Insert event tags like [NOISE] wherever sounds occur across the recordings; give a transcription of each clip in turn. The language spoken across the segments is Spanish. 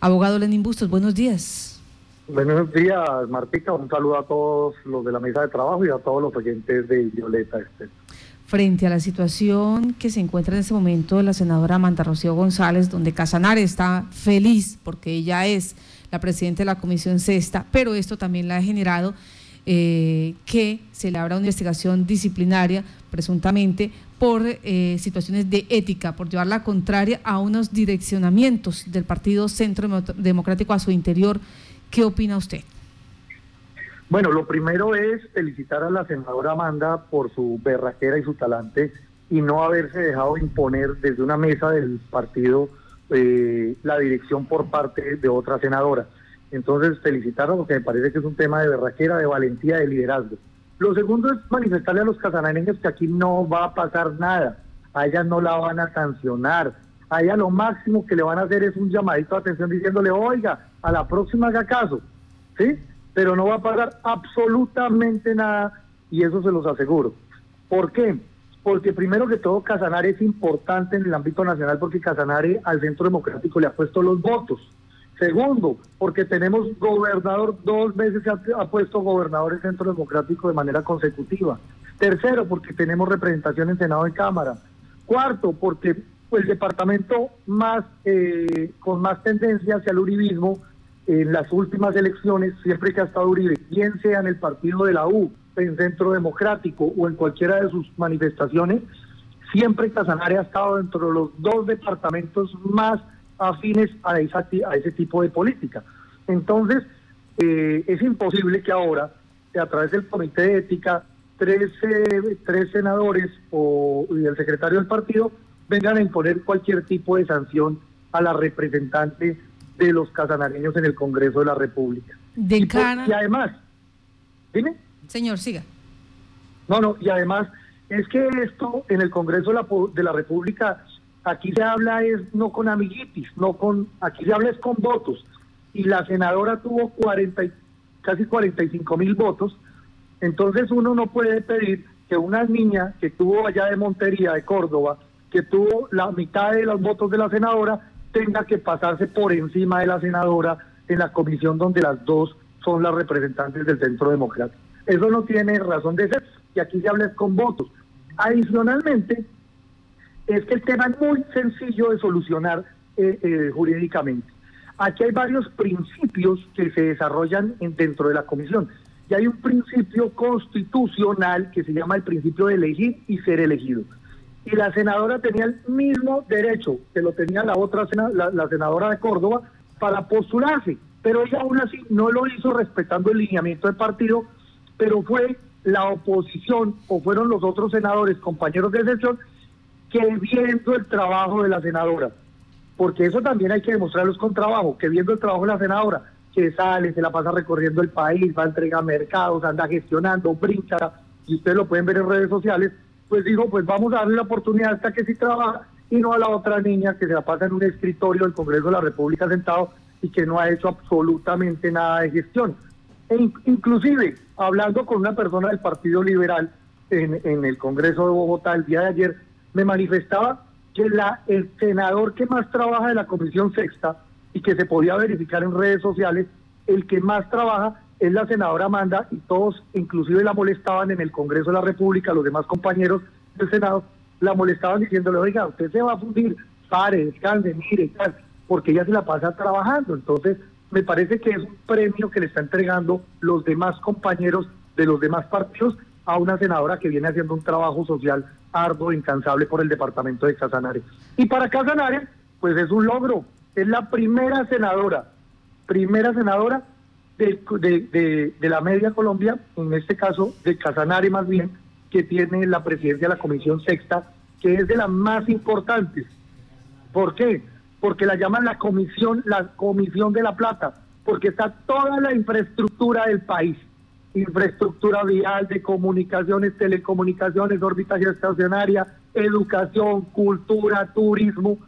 Abogado Lenín Bustos, buenos días. Buenos días, Martica. Un saludo a todos los de la mesa de trabajo y a todos los oyentes de Violeta. Frente a la situación que se encuentra en este momento de la senadora Amanda Rocío González, donde Casanare está feliz porque ella es la presidenta de la Comisión Sexta, pero esto también la ha generado eh, que se le abra una investigación disciplinaria, presuntamente, por eh, situaciones de ética, por llevar la contraria a unos direccionamientos del Partido Centro Democrático a su interior. ¿Qué opina usted? Bueno, lo primero es felicitar a la senadora Amanda por su berraquera y su talante y no haberse dejado imponer desde una mesa del partido eh, la dirección por parte de otra senadora. Entonces, felicitarla porque me parece que es un tema de berraquera, de valentía, de liderazgo. Lo segundo es manifestarle a los casanareños que aquí no va a pasar nada. A ella no la van a sancionar. A ella lo máximo que le van a hacer es un llamadito de atención diciéndole, oiga, a la próxima haga caso. ¿Sí? Pero no va a pasar absolutamente nada y eso se los aseguro. ¿Por qué? Porque primero que todo Casanare es importante en el ámbito nacional porque Casanare al Centro Democrático le ha puesto los votos. Segundo, porque tenemos gobernador, dos veces se ha, puesto gobernador el Centro Democrático de manera consecutiva. Tercero, porque tenemos representación en Senado y Cámara. Cuarto, porque el departamento más eh, con más tendencia hacia el uribismo en las últimas elecciones, siempre que ha estado Uribe, bien sea en el partido de la U, en Centro Democrático o en cualquiera de sus manifestaciones, siempre Casanare ha estado dentro de los dos departamentos más afines a, esa, a ese tipo de política. Entonces, eh, es imposible que ahora, a través del Comité de Ética, tres, tres senadores o, y el secretario del partido vengan a imponer cualquier tipo de sanción a la representante de los casanareños en el Congreso de la República. De y, y además, dime. Señor, siga. No, no, y además es que esto en el Congreso de la, de la República Aquí se habla es no con amiguitis, no con, aquí se habla es con votos. Y la senadora tuvo 40, casi 45 mil votos. Entonces uno no puede pedir que una niña que tuvo allá de Montería, de Córdoba, que tuvo la mitad de los votos de la senadora, tenga que pasarse por encima de la senadora en la comisión donde las dos son las representantes del Centro Democrático. Eso no tiene razón de ser, y aquí se habla es con votos. Adicionalmente, es que el tema es muy sencillo de solucionar eh, eh, jurídicamente. Aquí hay varios principios que se desarrollan dentro de la comisión. Y hay un principio constitucional que se llama el principio de elegir y ser elegido. Y la senadora tenía el mismo derecho que lo tenía la otra la, senadora de Córdoba para postularse, pero ella aún así no lo hizo respetando el lineamiento del partido, pero fue la oposición o fueron los otros senadores, compañeros de sesión, que viendo el trabajo de la senadora, porque eso también hay que demostrarlos con trabajo, que viendo el trabajo de la senadora, que sale, se la pasa recorriendo el país, va a entregar mercados, anda gestionando, brinca, y ustedes lo pueden ver en redes sociales, pues digo, pues vamos a darle la oportunidad hasta que sí trabaja y no a la otra niña que se la pasa en un escritorio del Congreso de la República sentado y que no ha hecho absolutamente nada de gestión. E inclusive, hablando con una persona del Partido Liberal en, en el Congreso de Bogotá el día de ayer, me manifestaba que la, el senador que más trabaja de la Comisión Sexta y que se podía verificar en redes sociales, el que más trabaja es la senadora Amanda y todos inclusive la molestaban en el Congreso de la República, los demás compañeros del Senado, la molestaban diciéndole, oiga, usted se va a fundir, pare, descanse, mire, tal, porque ella se la pasa trabajando. Entonces, me parece que es un premio que le está entregando los demás compañeros de los demás partidos a una senadora que viene haciendo un trabajo social arduo, incansable por el departamento de Casanare. Y para Casanare, pues es un logro. Es la primera senadora, primera senadora de, de, la media Colombia, en este caso de Casanare más bien, que tiene la presidencia de la Comisión Sexta, que es de las más importantes. ¿Por qué? Porque la llaman la comisión, la comisión de la plata, porque está toda la infraestructura del país infraestructura vial, de comunicaciones, telecomunicaciones, órbita estacionaria, educación, cultura, turismo,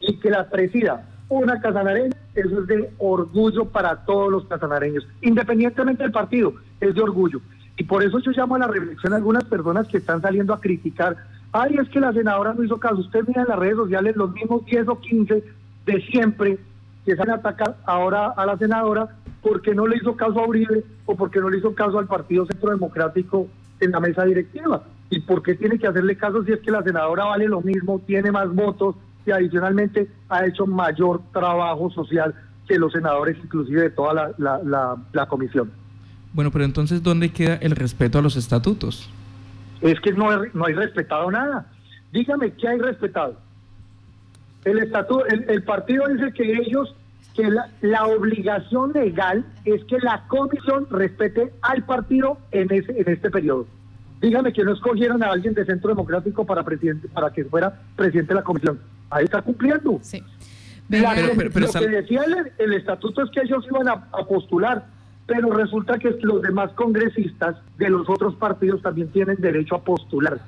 y que la presida una casanareña, eso es de orgullo para todos los casanareños, independientemente del partido, es de orgullo. Y por eso yo llamo a la reflexión a algunas personas que están saliendo a criticar, ay, es que la senadora no hizo caso, usted mira en las redes sociales los mismos 10 o 15 de siempre, que salen a atacar ahora a la senadora porque no le hizo caso a Uribe o porque no le hizo caso al Partido Centro Democrático en la mesa directiva. ¿Y por qué tiene que hacerle caso si es que la senadora vale lo mismo, tiene más votos y adicionalmente ha hecho mayor trabajo social que los senadores, inclusive de toda la, la, la, comisión? Bueno, pero entonces, ¿dónde queda el respeto a los estatutos? Es que no, no hay respetado nada. Dígame, ¿qué hay respetado? El estatuto, el, partido dice que ellos, que la, obligación legal es que la comisión respete al partido en, ese, en este periodo. Dígame que no escogieron a alguien de Centro Democrático para presidente, para que fuera presidente de la comisión. Ahí está cumpliendo. Sí. lo que decía el, estatuto es que ellos iban a, a postular, pero resulta que los demás congresistas de los otros partidos también tienen derecho a postular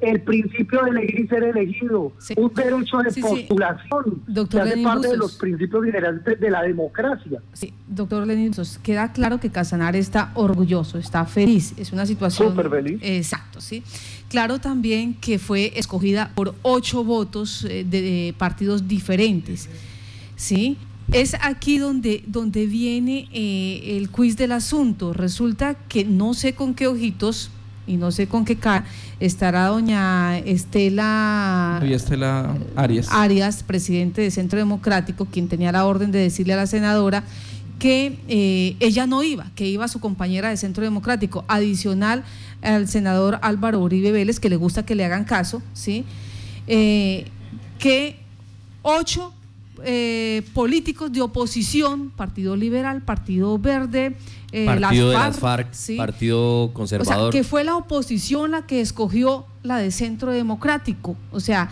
el principio de elegir y ser elegido, un derecho de postulación, Doctor que hace parte de los principios generales de la democracia. Sí, doctor Lenin, queda claro que Casanar está orgulloso, está feliz, es una situación... Súper feliz. Exacto, sí. Claro también que fue escogida por ocho votos eh, de, partidos diferentes, ¿sí? Es aquí donde, donde viene eh, el quiz del asunto. Resulta que no sé con qué ojitos y no sé con qué cara estará doña Estela, Estela Arias. Arias, presidente de Centro Democrático, quien tenía la orden de decirle a la senadora que eh, ella no iba, que iba su compañera de Centro Democrático, adicional al senador Álvaro Uribe Vélez, que le gusta que le hagan caso, ¿sí? Eh, que ocho eh, políticos de oposición, Partido Liberal, Partido Verde, eh, partido las FARC, Partido Conservador. O sea, que fue la oposición la que escogió la de Centro Democrático. O sea,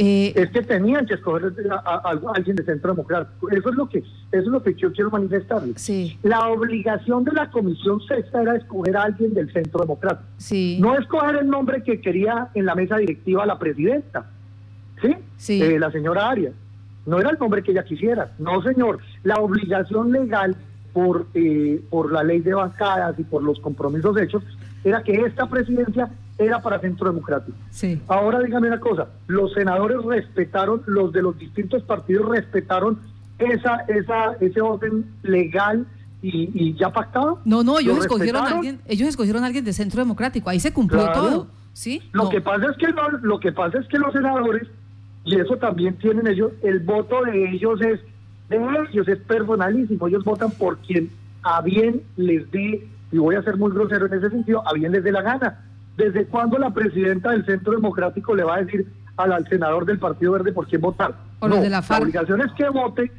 eh, es que tenían que escoger a, alguien de Centro Democrático. Eso es lo que eso es lo que yo quiero manifestar. Sí. La obligación de la Comisión Sexta era escoger a alguien del Centro Democrático. Sí. No escoger el nombre que quería en la mesa directiva la presidenta. ¿Sí? sí. Eh, la señora Arias. No era el nombre que ella quisiera. No, señor. La obligación legal por, eh, por la ley de bancadas y por los compromisos hechos, era que esta presidencia era para Centro Democrático. Sí. Ahora dígame una cosa, los senadores respetaron, los de los distintos partidos respetaron esa, esa, ese orden legal y, ya pactado. No, no, ellos escogieron a alguien, ellos escogieron a alguien de Centro Democrático, ahí se cumplió todo. ¿Sí? Lo que pasa es que no, lo que pasa es que los senadores, y eso también tienen ellos, el voto de ellos es de ellos es personalísimo, ellos votan por quien a bien les dé, y voy a ser muy grosero en ese sentido, a bien les dé la gana. ¿Desde cuándo la presidenta del Centro Democrático le va a decir al, senador del Partido Verde por quién votar? O de la, la obligación es que vote,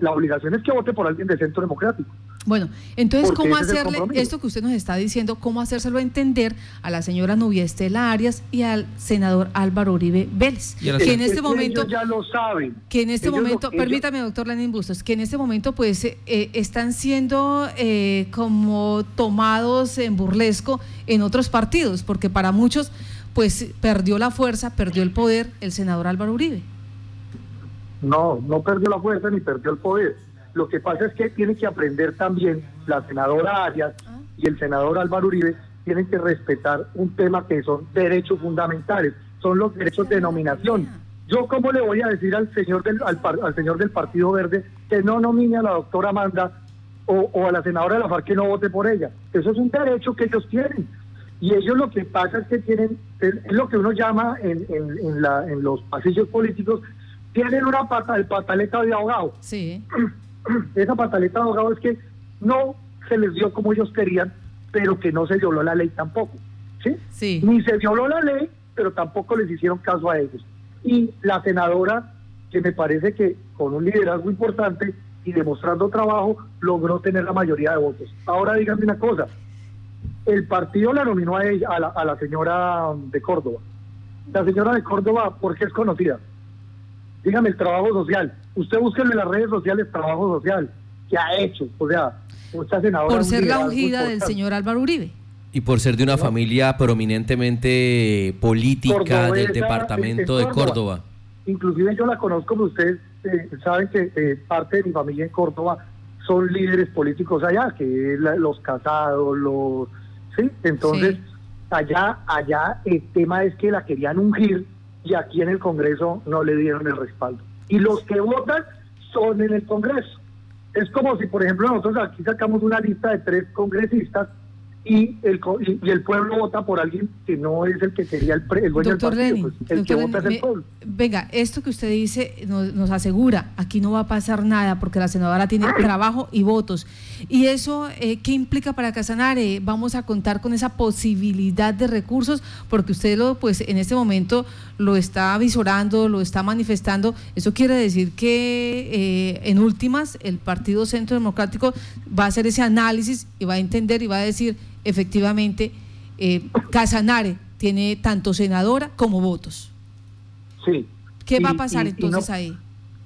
la obligación es que vote por alguien del Centro Democrático. Bueno, entonces, ¿cómo hacerle esto que usted nos está diciendo, cómo hacérselo entender a la señora Nubia Estela Arias y al senador Álvaro Uribe Vélez? Que en este momento. ya lo saben. Que en este momento, permítame, doctor Lenin Bustos, que en este momento, pues, eh, están siendo eh, como tomados en burlesco en otros partidos, porque para muchos, pues, perdió la fuerza, perdió el poder el senador Álvaro Uribe. No, no perdió la fuerza ni perdió el poder lo que pasa es que tiene que aprender también la senadora Arias ah. y el senador Álvaro Uribe tienen que respetar un tema que son derechos fundamentales, son los derechos de nominación. Yo cómo le voy a decir al señor del al, señor del Partido Verde que no nomine a la doctora Amanda o, a la senadora de la FARC que no vote por ella. Eso es un derecho que ellos tienen. Y ellos lo que pasa es que tienen, es, lo que uno llama en, en, la, en los pasillos políticos, tienen una pata, el pataleta de ahogado. Sí. [CLEARS THROAT] esa pataleta de abogado es que no se les dio como ellos querían, pero que no se violó la ley tampoco. ¿sí? Sí. Ni se violó la ley, pero tampoco les hicieron caso a ellos. Y la senadora, que me parece que con un liderazgo importante y demostrando trabajo, logró tener la mayoría de votos. Ahora díganme una cosa, el partido la nominó a ella, a la, a la señora de Córdoba. La señora de Córdoba, ¿por qué es conocida? Dígame el trabajo social. Usted busque en las redes sociales trabajo social que ha hecho, o sea, senadora. Por ser la ungida del señor Álvaro Uribe. Y por ser de una familia prominentemente política del departamento de Córdoba. Inclusive yo la conozco, ustedes eh, saben que eh, parte de mi familia en Córdoba son líderes políticos allá, que los casados, los... Sí, entonces allá, allá el tema es que la querían ungir y aquí en el Congreso no le dieron el respaldo. Y los que votan son en el Congreso. Es como si, por ejemplo, nosotros aquí sacamos una lista de tres congresistas y el, y el pueblo vota por alguien que no es el que sería el, el dueño doctor del partido, pues, el que vota es el pueblo. Venga, esto que usted dice nos, nos, asegura, aquí no va a pasar nada porque la senadora tiene trabajo y votos. ¿Y eso eh, qué implica para Casanare? ¿Vamos a contar con esa posibilidad de recursos? Porque usted lo, pues en este momento lo está visorando, lo está manifestando. Eso quiere decir que eh, en últimas el Partido Centro Democrático va a hacer ese análisis y va a entender y va a decir efectivamente, eh, Casanare tiene tanto senadora como votos. Sí. ¿Qué va a pasar entonces ahí?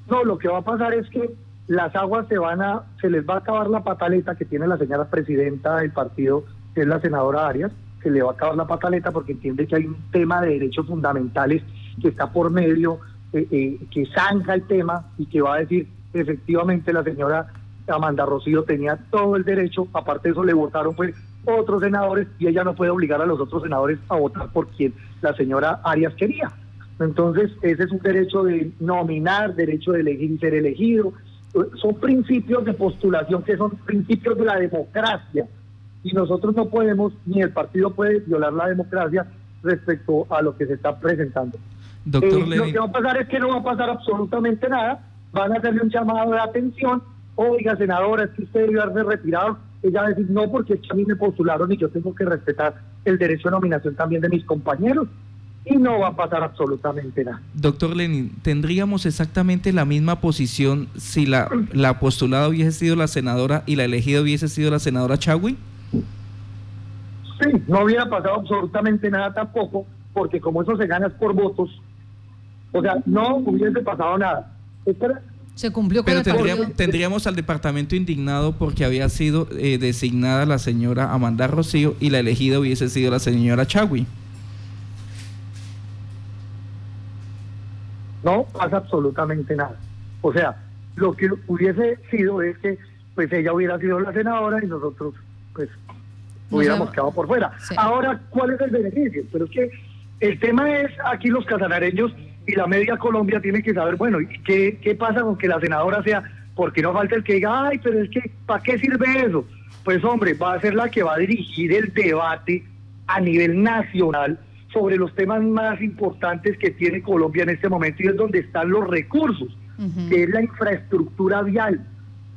No, lo que va a pasar es que las aguas se van a, se les va a acabar la pataleta que tiene la señora presidenta del partido, que es la senadora Arias, se le va a acabar la pataleta porque entiende que hay un tema de derechos fundamentales que está por medio, eh, eh, que zanja el tema y que va a decir efectivamente la señora Amanda Rocío tenía todo el derecho, aparte de eso le votaron pues otros senadores y ella no puede obligar a los otros senadores a votar por quien la señora Arias quería. Entonces, ese es un derecho de nominar, derecho de elegir y ser elegido. Son principios de postulación que son principios de la democracia. Y nosotros no podemos, ni el partido puede violar la democracia respecto a lo que se está presentando. Doctor eh, Lo que va a pasar es que no va a pasar absolutamente nada. Van a hacerle un llamado de atención. Oiga, senadora, es que usted debe haberse retirado ella va a decir, no, porque a mí me postularon y yo tengo que respetar el derecho de nominación también de mis compañeros. Y no va a pasar absolutamente nada. Doctor Lenin, ¿tendríamos exactamente la misma posición si la, la postulada hubiese sido la senadora y la elegida hubiese sido la senadora Chagui? Sí, no hubiera pasado absolutamente nada tampoco, porque como eso se gana por votos, o sea, no hubiese pasado nada. Se cumplió con Pero tendríamos, tendríamos, al departamento indignado porque había sido eh, designada la señora Amanda Rocío y la elegida hubiese sido la señora Chagui. No pasa absolutamente nada. O sea, lo que hubiese sido es que pues ella hubiera sido la senadora y nosotros pues hubiéramos quedado por fuera. Ahora, ¿cuál es el beneficio? Pero es que el tema es aquí los casanareños y la media Colombia tiene que saber, bueno, ¿qué, qué pasa con que la senadora sea, porque no falta el que diga, ay, pero es que, ¿para qué sirve eso? Pues hombre, va a ser la que va a dirigir el debate a nivel nacional sobre los temas más importantes que tiene Colombia en este momento y es donde están los recursos, que es la infraestructura vial.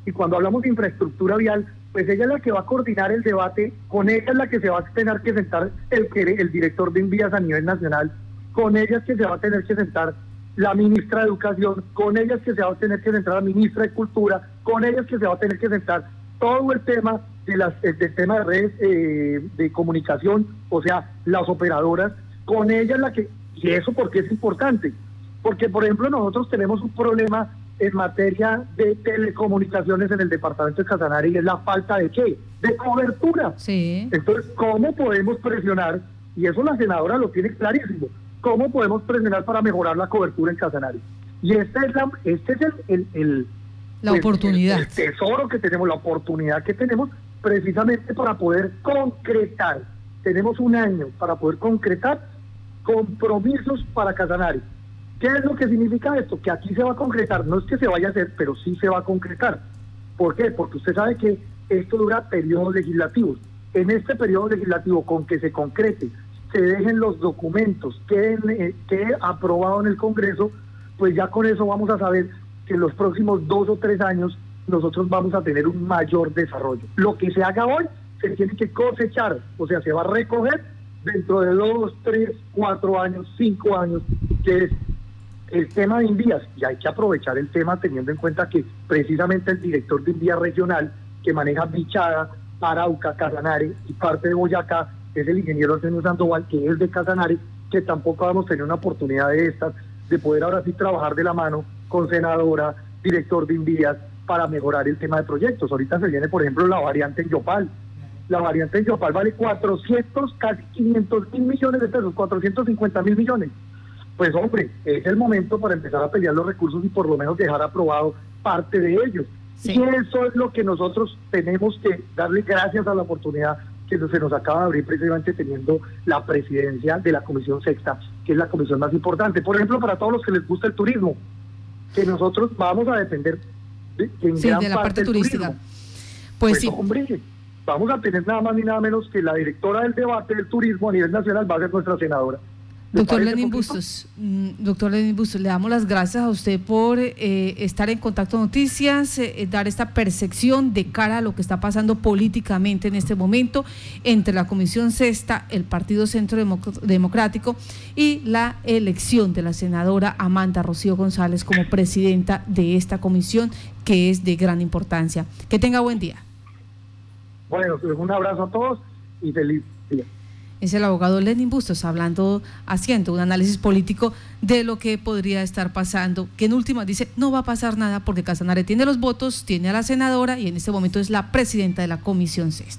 Y cuando hablamos de infraestructura vial, pues ella es la que va a coordinar el debate, con ella es la que se va a tener que sentar el, el director de envías a nivel nacional con ellas que se va a tener que sentar la ministra de Educación, con ellas que se va a tener que sentar la ministra de Cultura, con ellas que se va a tener que sentar todo el tema de las, eh, del tema de redes eh, de comunicación, o sea, las operadoras, con ellas la que, y eso porque es importante, porque por ejemplo nosotros tenemos un problema en materia de telecomunicaciones en el departamento de Casanare y es la falta de qué? De cobertura. Sí. Entonces, ¿cómo podemos presionar? Y eso la senadora lo tiene clarísimo cómo podemos presionar para mejorar la cobertura en Casanare. Y este es, la, este es el, el, la pues, oportunidad. El, tesoro que tenemos, la oportunidad que tenemos precisamente para poder concretar. Tenemos un año para poder concretar compromisos para Casanare. ¿Qué es lo que significa esto? Que aquí se va a concretar, no es que se vaya a hacer, pero sí se va a concretar. ¿Por qué? Porque usted sabe que esto dura periodos legislativos. En este periodo legislativo, con que se concrete se dejen los documentos que, eh, que he aprobado en el Congreso, pues ya con eso vamos a saber que en los próximos dos o tres años nosotros vamos a tener un mayor desarrollo. Lo que se haga hoy se tiene que cosechar, o sea, se va a recoger dentro de dos, tres, cuatro años, cinco años, que es el tema de Invías. Y hay que aprovechar el tema teniendo en cuenta que precisamente el director de Invías Regional, que maneja Bichada, Arauca, Casanare y parte de Boyacá, es el ingeniero Arsenio Sandoval, que es de Casanare, que tampoco vamos a tener una oportunidad de estas, de poder ahora sí trabajar de la mano con senadora, director de Invías, para mejorar el tema de proyectos. Ahorita se viene, por ejemplo, la variante en Yopal. La variante en Yopal vale 400, casi 500 mil millones de pesos, 450 mil millones. Pues hombre, es el momento para empezar a pelear los recursos y por lo menos dejar aprobado parte de ellos. Y eso es lo que nosotros tenemos que darle gracias a la oportunidad que se nos acaba de abrir precisamente teniendo la presidencia de la Comisión Sexta, que es la comisión más importante. Por ejemplo, para todos los que les gusta el turismo, que nosotros vamos a depender sí, de la parte turística. Pues, pues, sí. Hombre, vamos a tener nada más ni nada menos que la directora del debate del turismo a nivel nacional va a ser nuestra senadora. Doctor Lenin Bustos, mm, doctor Lenin Bustos, le damos las gracias a usted por eh, estar en Contacto Noticias, eh, dar esta percepción de cara a lo que está pasando políticamente en este momento entre la Comisión Sexta, el Partido Centro Democrático y la elección de la senadora Amanda Rocío González como presidenta de esta comisión que es de gran importancia. Que tenga buen día. Bueno, un abrazo a todos y feliz día es el abogado Lenin Bustos hablando, haciendo un análisis político de lo que podría estar pasando, que en última dice no va a pasar nada porque Casanare tiene los votos, tiene a la senadora y en este momento es la presidenta de la Comisión Sexta.